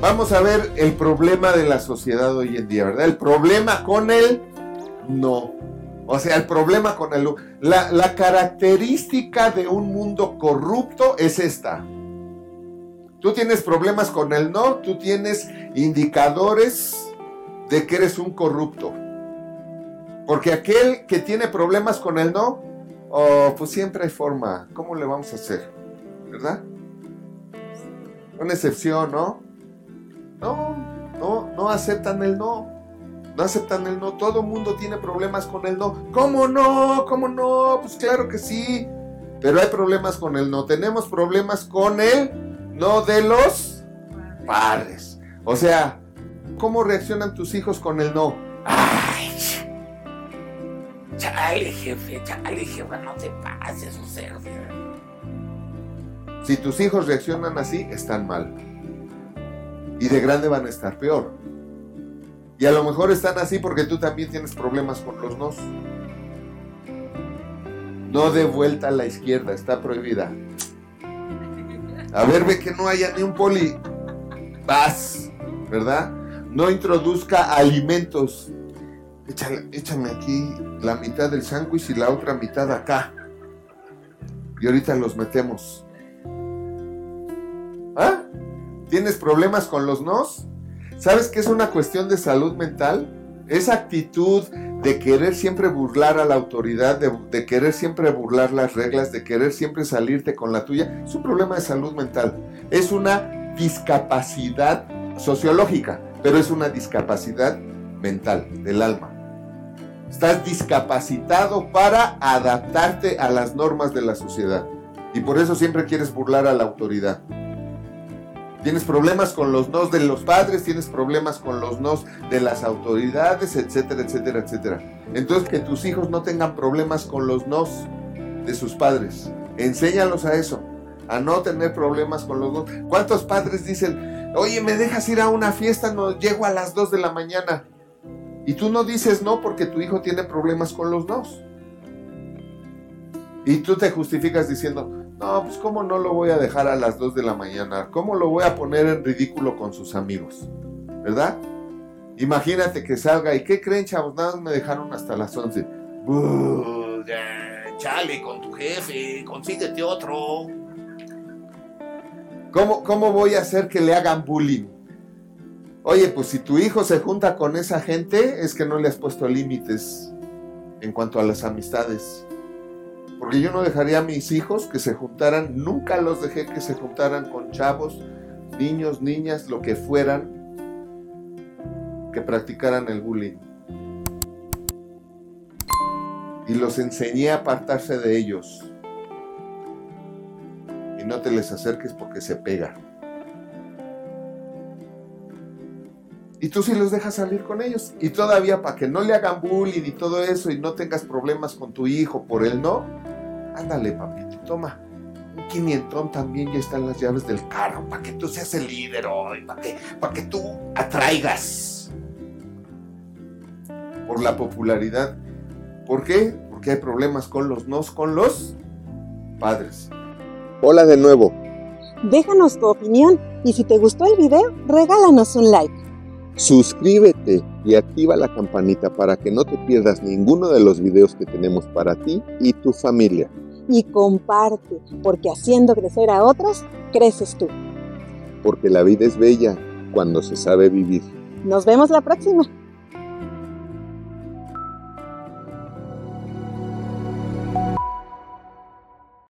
vamos a ver el problema de la sociedad hoy en día, ¿verdad? El problema con el no. O sea, el problema con el... La, la característica de un mundo corrupto es esta. Tú tienes problemas con el no, tú tienes indicadores de que eres un corrupto. Porque aquel que tiene problemas con el no, oh, pues siempre hay forma. ¿Cómo le vamos a hacer? ¿Verdad? Una excepción, ¿no? No, no, aceptan el no. No aceptan el no. Todo mundo tiene problemas con el no. ¿Cómo no? ¿Cómo no? Pues claro que sí. Pero hay problemas con el no. Tenemos problemas con el no de los padres. O sea, ¿cómo reaccionan tus hijos con el no? Ay, chale, jefe, chale, jefe, no te pases, o sea. Si tus hijos reaccionan así, están mal. Y de grande van a estar peor. Y a lo mejor están así porque tú también tienes problemas con los nos. No de vuelta a la izquierda, está prohibida. A ver, ve que no haya ni un poli. Vas, ¿verdad? No introduzca alimentos. échame aquí la mitad del sándwich y la otra mitad acá. Y ahorita los metemos. ¿Tienes problemas con los nos? ¿Sabes que es una cuestión de salud mental? Esa actitud de querer siempre burlar a la autoridad, de, querer siempre burlar las reglas, de querer siempre salirte con la tuya, es un problema de salud mental. Es una discapacidad sociológica, pero es una discapacidad mental del alma. Estás discapacitado para adaptarte a las normas de la sociedad. Y por eso siempre quieres burlar a la autoridad. Tienes problemas con los nos de los padres, tienes problemas con los nos de las autoridades, etcétera, etcétera, etcétera. Entonces, que tus hijos no tengan problemas con los nos de sus padres. Enséñalos a eso, a no tener problemas con los nos. ¿Cuántos padres dicen, oye, me dejas ir a una fiesta, no llego a las 2 de la mañana? Y tú no dices no porque tu hijo tiene problemas con los nos. Y tú te justificas diciendo, no, pues cómo no lo voy a dejar a las 2 de la mañana, cómo lo voy a poner en ridículo con sus amigos, ¿verdad? Imagínate que salga y ¿qué creen, chavos? Nada me dejaron hasta las 11. chale con tu jefe, consíguete otro. ¿Cómo, ¿Cómo voy a hacer que le hagan bullying? Oye, pues si tu hijo se junta con esa gente, es que no le has puesto límites en cuanto a las amistades. Porque yo no dejaría a mis hijos que se juntaran, nunca los dejé que se juntaran con chavos, niños, niñas, lo que fueran, que practicaran el bullying. Y los enseñé a apartarse de ellos. Y no te les acerques porque se pega. Y tú sí los dejas salir con ellos. Y todavía para que no le hagan bullying y todo eso y no tengas problemas con tu hijo por él no, ándale papito, toma. Un quinientón también ya están las llaves del carro para que tú seas el líder hoy, para que, para que tú atraigas por la popularidad. ¿Por qué? Porque hay problemas con los nos, con los padres. Hola de nuevo. Déjanos tu opinión y si te gustó el video, regálanos un like. Suscríbete y activa la campanita para que no te pierdas ninguno de los videos que tenemos para ti y tu familia. Y comparte, porque haciendo crecer a otros, creces tú. Porque la vida es bella cuando se sabe vivir. Nos vemos la próxima.